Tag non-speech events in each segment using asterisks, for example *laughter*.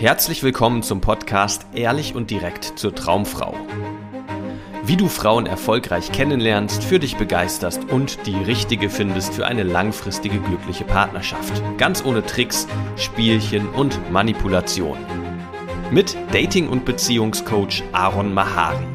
Herzlich willkommen zum Podcast Ehrlich und direkt zur Traumfrau. Wie du Frauen erfolgreich kennenlernst, für dich begeisterst und die richtige findest für eine langfristige glückliche Partnerschaft. Ganz ohne Tricks, Spielchen und Manipulation. Mit Dating- und Beziehungscoach Aaron Mahari.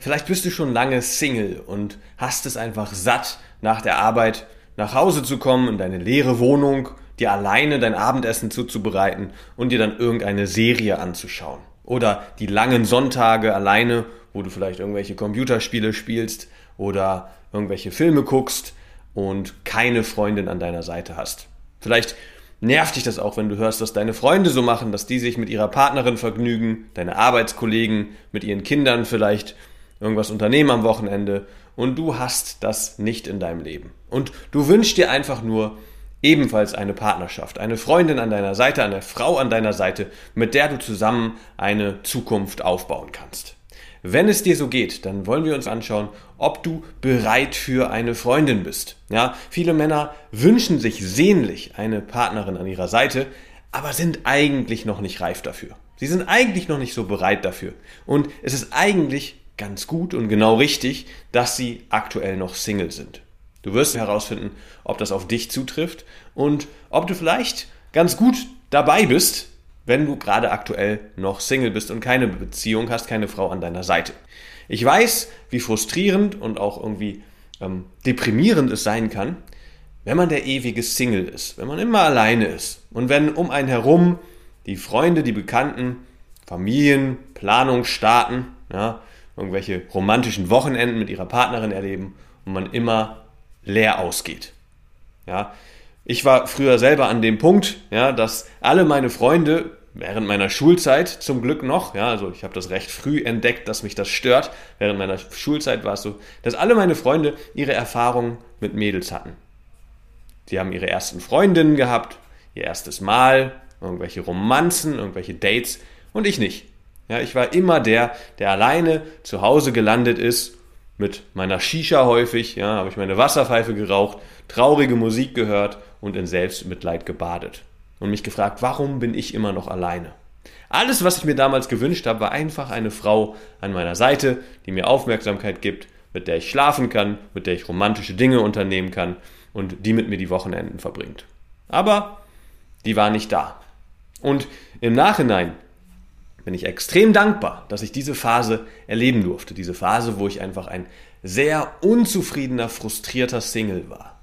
Vielleicht bist du schon lange Single und hast es einfach satt, nach der Arbeit nach Hause zu kommen in deine leere Wohnung dir alleine dein Abendessen zuzubereiten und dir dann irgendeine Serie anzuschauen. Oder die langen Sonntage alleine, wo du vielleicht irgendwelche Computerspiele spielst oder irgendwelche Filme guckst und keine Freundin an deiner Seite hast. Vielleicht nervt dich das auch, wenn du hörst, dass deine Freunde so machen, dass die sich mit ihrer Partnerin vergnügen, deine Arbeitskollegen mit ihren Kindern vielleicht irgendwas unternehmen am Wochenende und du hast das nicht in deinem Leben. Und du wünschst dir einfach nur, ebenfalls eine Partnerschaft, eine Freundin an deiner Seite, eine Frau an deiner Seite, mit der du zusammen eine Zukunft aufbauen kannst. Wenn es dir so geht, dann wollen wir uns anschauen, ob du bereit für eine Freundin bist. Ja, viele Männer wünschen sich sehnlich eine Partnerin an ihrer Seite, aber sind eigentlich noch nicht reif dafür. Sie sind eigentlich noch nicht so bereit dafür. Und es ist eigentlich ganz gut und genau richtig, dass sie aktuell noch Single sind. Du wirst herausfinden, ob das auf dich zutrifft und ob du vielleicht ganz gut dabei bist, wenn du gerade aktuell noch Single bist und keine Beziehung hast, keine Frau an deiner Seite. Ich weiß, wie frustrierend und auch irgendwie ähm, deprimierend es sein kann, wenn man der ewige Single ist, wenn man immer alleine ist und wenn um einen herum die Freunde, die Bekannten, Familien, Planung starten, ja, irgendwelche romantischen Wochenenden mit ihrer Partnerin erleben und man immer leer ausgeht. Ja, ich war früher selber an dem Punkt, ja, dass alle meine Freunde während meiner Schulzeit zum Glück noch, ja, also ich habe das recht früh entdeckt, dass mich das stört. Während meiner Schulzeit war es so, dass alle meine Freunde ihre Erfahrungen mit Mädels hatten. Sie haben ihre ersten Freundinnen gehabt, ihr erstes Mal, irgendwelche Romanzen, irgendwelche Dates und ich nicht. Ja, ich war immer der, der alleine zu Hause gelandet ist mit meiner Shisha häufig, ja, habe ich meine Wasserpfeife geraucht, traurige Musik gehört und in Selbstmitleid gebadet. Und mich gefragt, warum bin ich immer noch alleine? Alles, was ich mir damals gewünscht habe, war einfach eine Frau an meiner Seite, die mir Aufmerksamkeit gibt, mit der ich schlafen kann, mit der ich romantische Dinge unternehmen kann und die mit mir die Wochenenden verbringt. Aber die war nicht da. Und im Nachhinein bin ich extrem dankbar, dass ich diese Phase erleben durfte. Diese Phase, wo ich einfach ein sehr unzufriedener, frustrierter Single war.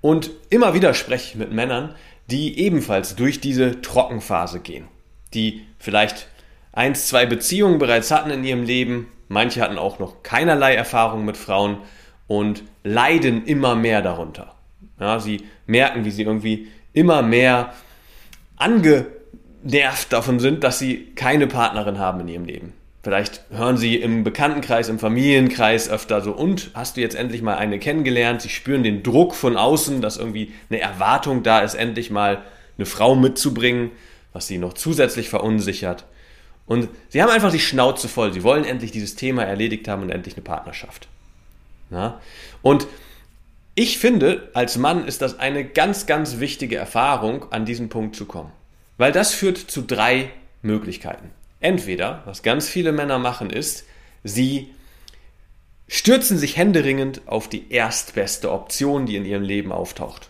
Und immer wieder spreche ich mit Männern, die ebenfalls durch diese Trockenphase gehen, die vielleicht eins, zwei Beziehungen bereits hatten in ihrem Leben, manche hatten auch noch keinerlei Erfahrung mit Frauen und leiden immer mehr darunter. Ja, sie merken, wie sie irgendwie immer mehr ange nervt davon sind, dass sie keine Partnerin haben in ihrem Leben. Vielleicht hören sie im Bekanntenkreis, im Familienkreis öfter so, und hast du jetzt endlich mal eine kennengelernt? Sie spüren den Druck von außen, dass irgendwie eine Erwartung da ist, endlich mal eine Frau mitzubringen, was sie noch zusätzlich verunsichert. Und sie haben einfach die Schnauze voll. Sie wollen endlich dieses Thema erledigt haben und endlich eine Partnerschaft. Ja? Und ich finde, als Mann ist das eine ganz, ganz wichtige Erfahrung, an diesen Punkt zu kommen. Weil das führt zu drei Möglichkeiten. Entweder, was ganz viele Männer machen, ist, sie stürzen sich händeringend auf die erstbeste Option, die in ihrem Leben auftaucht.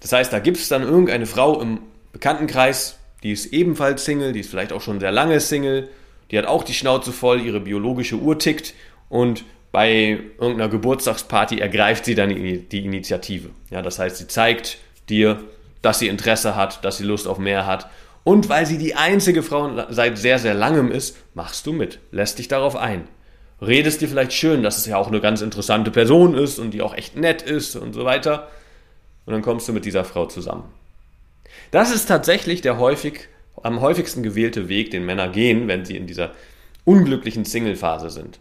Das heißt, da gibt es dann irgendeine Frau im Bekanntenkreis, die ist ebenfalls Single, die ist vielleicht auch schon sehr lange Single, die hat auch die Schnauze voll, ihre biologische Uhr tickt und bei irgendeiner Geburtstagsparty ergreift sie dann die Initiative. Ja, das heißt, sie zeigt dir, dass sie Interesse hat, dass sie Lust auf mehr hat. Und weil sie die einzige Frau seit sehr, sehr langem ist, machst du mit, lässt dich darauf ein. Redest dir vielleicht schön, dass es ja auch eine ganz interessante Person ist und die auch echt nett ist und so weiter. Und dann kommst du mit dieser Frau zusammen. Das ist tatsächlich der häufig, am häufigsten gewählte Weg, den Männer gehen, wenn sie in dieser unglücklichen Single-Phase sind.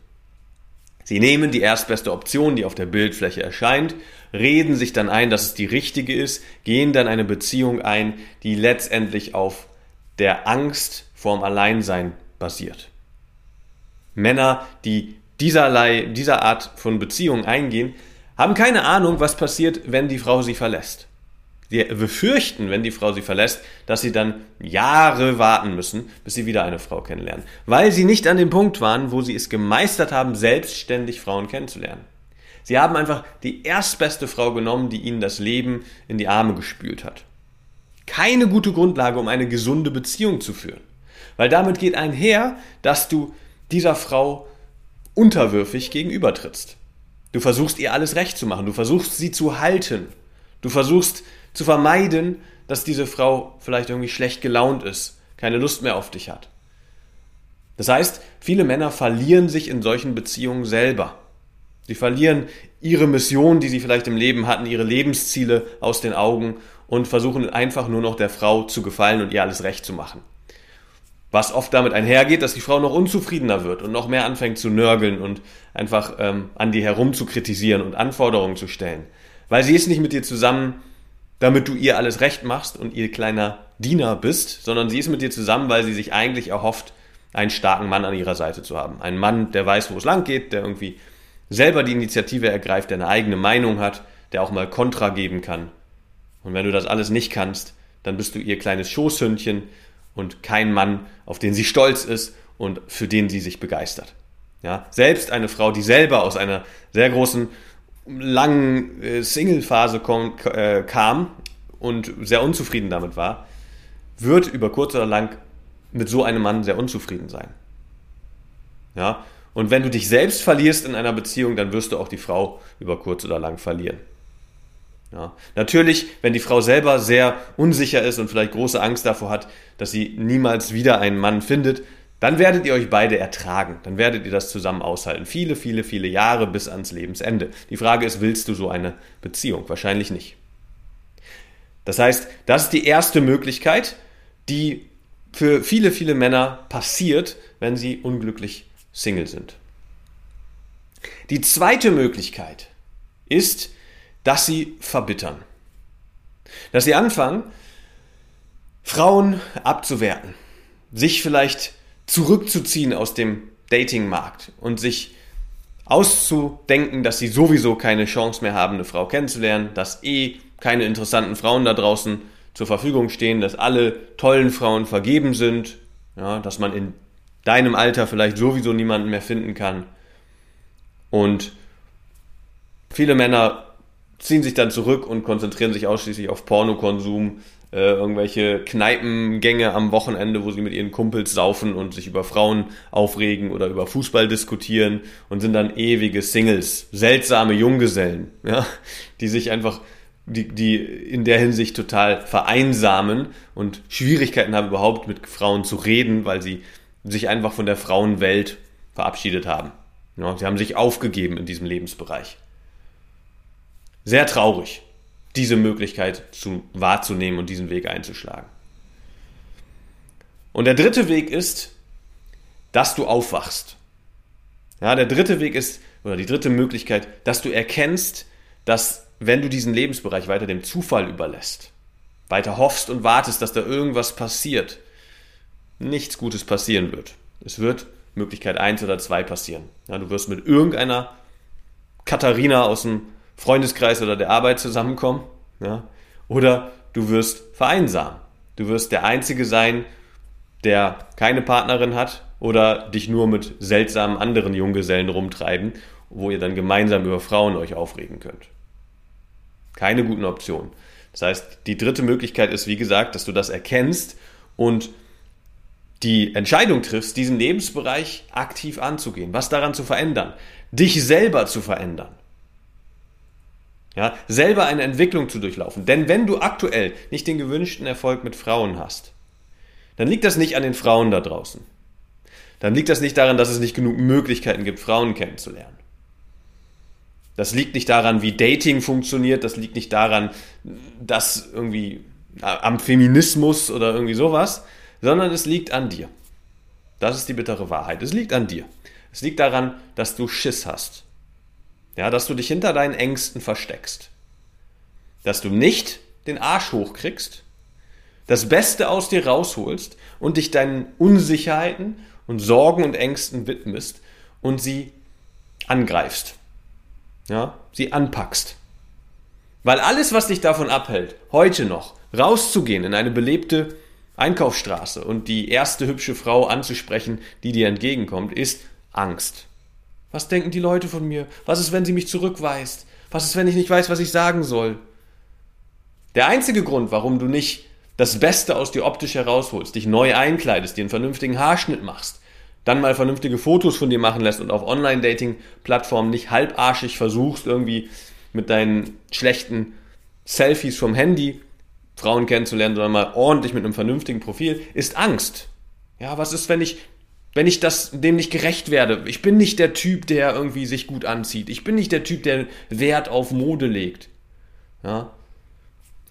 Sie nehmen die erstbeste Option, die auf der Bildfläche erscheint, reden sich dann ein, dass es die richtige ist, gehen dann eine Beziehung ein, die letztendlich auf der Angst vorm Alleinsein basiert. Männer, die dieserlei, dieser Art von Beziehung eingehen, haben keine Ahnung, was passiert, wenn die Frau sie verlässt. Die befürchten, wenn die Frau sie verlässt, dass sie dann Jahre warten müssen, bis sie wieder eine Frau kennenlernen. Weil sie nicht an dem Punkt waren, wo sie es gemeistert haben, selbstständig Frauen kennenzulernen. Sie haben einfach die erstbeste Frau genommen, die ihnen das Leben in die Arme gespült hat. Keine gute Grundlage, um eine gesunde Beziehung zu führen. Weil damit geht einher, dass du dieser Frau unterwürfig gegenübertrittst. Du versuchst ihr alles recht zu machen, du versuchst sie zu halten, du versuchst zu vermeiden, dass diese Frau vielleicht irgendwie schlecht gelaunt ist, keine Lust mehr auf dich hat. Das heißt, viele Männer verlieren sich in solchen Beziehungen selber. Sie verlieren ihre Mission, die sie vielleicht im Leben hatten, ihre Lebensziele aus den Augen und versuchen einfach nur noch der Frau zu gefallen und ihr alles recht zu machen. Was oft damit einhergeht, dass die Frau noch unzufriedener wird und noch mehr anfängt zu nörgeln und einfach ähm, an dir herum zu kritisieren und Anforderungen zu stellen. Weil sie ist nicht mit dir zusammen, damit du ihr alles recht machst und ihr kleiner Diener bist, sondern sie ist mit dir zusammen, weil sie sich eigentlich erhofft, einen starken Mann an ihrer Seite zu haben. Einen Mann, der weiß, wo es lang geht, der irgendwie selber die Initiative ergreift, der eine eigene Meinung hat, der auch mal Kontra geben kann. Und wenn du das alles nicht kannst, dann bist du ihr kleines Schoßhündchen und kein Mann, auf den sie stolz ist und für den sie sich begeistert. Ja, selbst eine Frau, die selber aus einer sehr großen langen äh, Single-Phase äh, kam und sehr unzufrieden damit war, wird über kurz oder lang mit so einem Mann sehr unzufrieden sein. Ja, und wenn du dich selbst verlierst in einer Beziehung, dann wirst du auch die Frau über kurz oder lang verlieren. Ja. Natürlich, wenn die Frau selber sehr unsicher ist und vielleicht große Angst davor hat, dass sie niemals wieder einen Mann findet, dann werdet ihr euch beide ertragen. Dann werdet ihr das zusammen aushalten. Viele, viele, viele Jahre bis ans Lebensende. Die Frage ist, willst du so eine Beziehung? Wahrscheinlich nicht. Das heißt, das ist die erste Möglichkeit, die für viele, viele Männer passiert, wenn sie unglücklich Single sind. Die zweite Möglichkeit ist, dass sie verbittern. Dass sie anfangen, Frauen abzuwerten, sich vielleicht zurückzuziehen aus dem Datingmarkt und sich auszudenken, dass sie sowieso keine Chance mehr haben, eine Frau kennenzulernen, dass eh keine interessanten Frauen da draußen zur Verfügung stehen, dass alle tollen Frauen vergeben sind, ja, dass man in deinem Alter vielleicht sowieso niemanden mehr finden kann. Und viele Männer ziehen sich dann zurück und konzentrieren sich ausschließlich auf Pornokonsum, äh, irgendwelche Kneipengänge am Wochenende, wo sie mit ihren Kumpels saufen und sich über Frauen aufregen oder über Fußball diskutieren und sind dann ewige Singles, seltsame Junggesellen, ja, die sich einfach die, die in der Hinsicht total vereinsamen und Schwierigkeiten haben, überhaupt mit Frauen zu reden, weil sie sich einfach von der Frauenwelt verabschiedet haben. Ja, sie haben sich aufgegeben in diesem Lebensbereich. Sehr traurig, diese Möglichkeit zu, wahrzunehmen und diesen Weg einzuschlagen. Und der dritte Weg ist, dass du aufwachst. Ja, der dritte Weg ist, oder die dritte Möglichkeit, dass du erkennst, dass wenn du diesen Lebensbereich weiter dem Zufall überlässt, weiter hoffst und wartest, dass da irgendwas passiert, nichts Gutes passieren wird. Es wird Möglichkeit 1 oder 2 passieren. Ja, du wirst mit irgendeiner Katharina aus dem Freundeskreis oder der Arbeit zusammenkommen. Ja, oder du wirst vereinsamen. Du wirst der Einzige sein, der keine Partnerin hat oder dich nur mit seltsamen anderen Junggesellen rumtreiben, wo ihr dann gemeinsam über Frauen euch aufregen könnt. Keine guten Optionen. Das heißt, die dritte Möglichkeit ist, wie gesagt, dass du das erkennst und die Entscheidung triffst, diesen Lebensbereich aktiv anzugehen, was daran zu verändern, dich selber zu verändern. Ja, selber eine Entwicklung zu durchlaufen. Denn wenn du aktuell nicht den gewünschten Erfolg mit Frauen hast, dann liegt das nicht an den Frauen da draußen. Dann liegt das nicht daran, dass es nicht genug Möglichkeiten gibt, Frauen kennenzulernen. Das liegt nicht daran, wie Dating funktioniert, das liegt nicht daran, dass irgendwie am Feminismus oder irgendwie sowas, sondern es liegt an dir. Das ist die bittere Wahrheit. Es liegt an dir. Es liegt daran, dass du Schiss hast. Ja, dass du dich hinter deinen Ängsten versteckst. Dass du nicht den Arsch hochkriegst, das Beste aus dir rausholst und dich deinen Unsicherheiten und Sorgen und Ängsten widmest und sie angreifst. Ja, sie anpackst. Weil alles, was dich davon abhält, heute noch rauszugehen in eine belebte Einkaufsstraße und die erste hübsche Frau anzusprechen, die dir entgegenkommt, ist Angst. Was denken die Leute von mir? Was ist, wenn sie mich zurückweist? Was ist, wenn ich nicht weiß, was ich sagen soll? Der einzige Grund, warum du nicht das Beste aus dir optisch herausholst, dich neu einkleidest, dir einen vernünftigen Haarschnitt machst, dann mal vernünftige Fotos von dir machen lässt und auf Online-Dating-Plattformen nicht halbarschig versuchst, irgendwie mit deinen schlechten Selfies vom Handy Frauen kennenzulernen, sondern mal ordentlich mit einem vernünftigen Profil, ist Angst. Ja, was ist, wenn ich, wenn ich das, dem nicht gerecht werde? Ich bin nicht der Typ, der irgendwie sich gut anzieht. Ich bin nicht der Typ, der Wert auf Mode legt. Ja,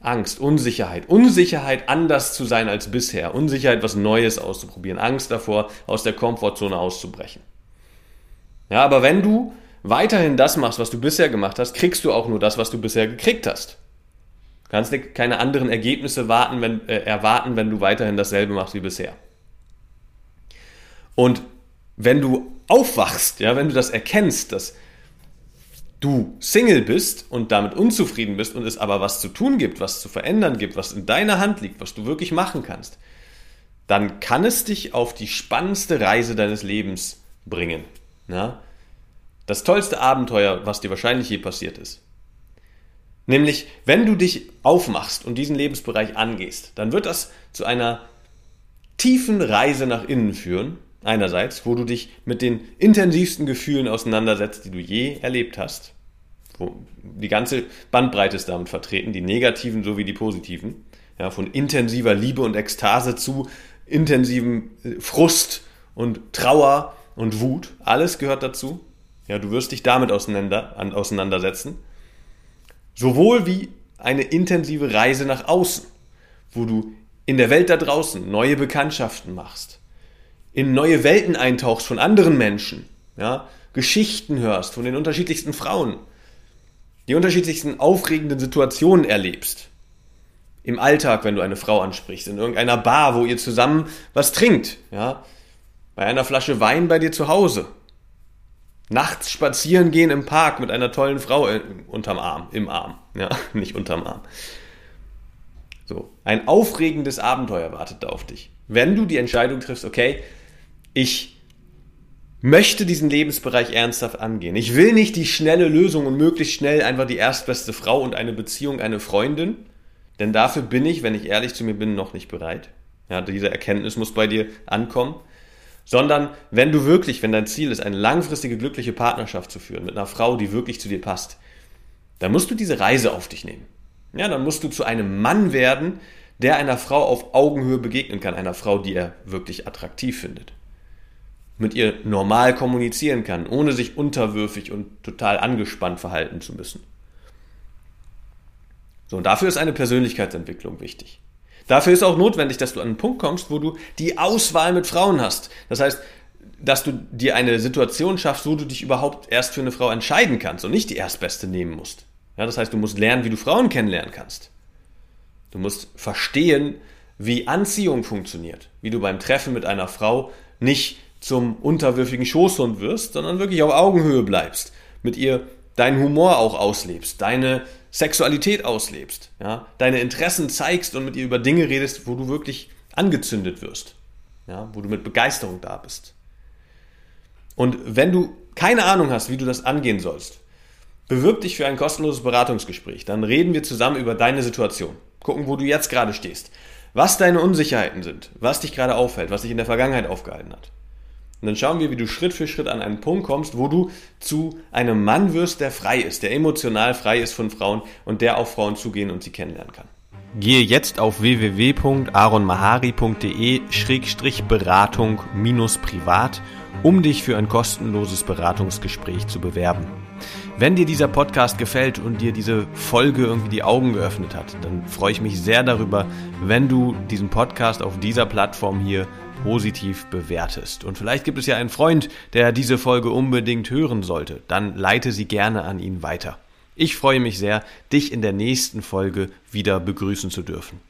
Angst, Unsicherheit. Unsicherheit, anders zu sein als bisher. Unsicherheit, was Neues auszuprobieren. Angst davor, aus der Komfortzone auszubrechen. Ja, aber wenn du weiterhin das machst, was du bisher gemacht hast, kriegst du auch nur das, was du bisher gekriegt hast. Du kannst keine anderen Ergebnisse warten, wenn, äh, erwarten, wenn du weiterhin dasselbe machst wie bisher. Und wenn du aufwachst, ja, wenn du das erkennst, dass du Single bist und damit unzufrieden bist und es aber was zu tun gibt, was zu verändern gibt, was in deiner Hand liegt, was du wirklich machen kannst, dann kann es dich auf die spannendste Reise deines Lebens bringen. Ja? Das tollste Abenteuer, was dir wahrscheinlich je passiert ist. Nämlich, wenn du dich aufmachst und diesen Lebensbereich angehst, dann wird das zu einer tiefen Reise nach innen führen, einerseits, wo du dich mit den intensivsten Gefühlen auseinandersetzt, die du je erlebt hast. Wo die ganze Bandbreite ist damit vertreten, die negativen sowie die positiven. Ja, von intensiver Liebe und Ekstase zu intensivem äh, Frust und Trauer und Wut. Alles gehört dazu. Ja, du wirst dich damit auseinander, auseinandersetzen. Sowohl wie eine intensive Reise nach außen, wo du in der Welt da draußen neue Bekanntschaften machst in neue Welten eintauchst von anderen Menschen, ja, Geschichten hörst von den unterschiedlichsten Frauen, die unterschiedlichsten aufregenden Situationen erlebst. Im Alltag, wenn du eine Frau ansprichst, in irgendeiner Bar, wo ihr zusammen was trinkt, ja, bei einer Flasche Wein bei dir zu Hause. Nachts spazieren gehen im Park mit einer tollen Frau äh, unterm Arm, im Arm, ja, *laughs* nicht unterm Arm. So, ein aufregendes Abenteuer wartet da auf dich. Wenn du die Entscheidung triffst, okay, ich möchte diesen Lebensbereich ernsthaft angehen. Ich will nicht die schnelle Lösung und möglichst schnell einfach die erstbeste Frau und eine Beziehung, eine Freundin, denn dafür bin ich, wenn ich ehrlich zu mir bin, noch nicht bereit. Ja, diese Erkenntnis muss bei dir ankommen. Sondern wenn du wirklich, wenn dein Ziel ist, eine langfristige glückliche Partnerschaft zu führen mit einer Frau, die wirklich zu dir passt, dann musst du diese Reise auf dich nehmen. Ja, dann musst du zu einem Mann werden, der einer Frau auf Augenhöhe begegnen kann, einer Frau, die er wirklich attraktiv findet mit ihr normal kommunizieren kann, ohne sich unterwürfig und total angespannt verhalten zu müssen. So, und dafür ist eine Persönlichkeitsentwicklung wichtig. Dafür ist auch notwendig, dass du an einen Punkt kommst, wo du die Auswahl mit Frauen hast. Das heißt, dass du dir eine Situation schaffst, wo du dich überhaupt erst für eine Frau entscheiden kannst und nicht die erstbeste nehmen musst. Ja, das heißt, du musst lernen, wie du Frauen kennenlernen kannst. Du musst verstehen, wie Anziehung funktioniert, wie du beim Treffen mit einer Frau nicht zum unterwürfigen Schoßhund wirst, sondern wirklich auf Augenhöhe bleibst, mit ihr deinen Humor auch auslebst, deine Sexualität auslebst, ja, deine Interessen zeigst und mit ihr über Dinge redest, wo du wirklich angezündet wirst, ja, wo du mit Begeisterung da bist. Und wenn du keine Ahnung hast, wie du das angehen sollst, bewirb dich für ein kostenloses Beratungsgespräch. Dann reden wir zusammen über deine Situation. Gucken, wo du jetzt gerade stehst. Was deine Unsicherheiten sind, was dich gerade auffällt, was dich in der Vergangenheit aufgehalten hat. Und dann schauen wir, wie du Schritt für Schritt an einen Punkt kommst, wo du zu einem Mann wirst, der frei ist, der emotional frei ist von Frauen und der auf Frauen zugehen und sie kennenlernen kann. Gehe jetzt auf www.aronmahari.de-beratung-privat, um dich für ein kostenloses Beratungsgespräch zu bewerben. Wenn dir dieser Podcast gefällt und dir diese Folge irgendwie die Augen geöffnet hat, dann freue ich mich sehr darüber, wenn du diesen Podcast auf dieser Plattform hier positiv bewertest. Und vielleicht gibt es ja einen Freund, der diese Folge unbedingt hören sollte. Dann leite sie gerne an ihn weiter. Ich freue mich sehr, dich in der nächsten Folge wieder begrüßen zu dürfen.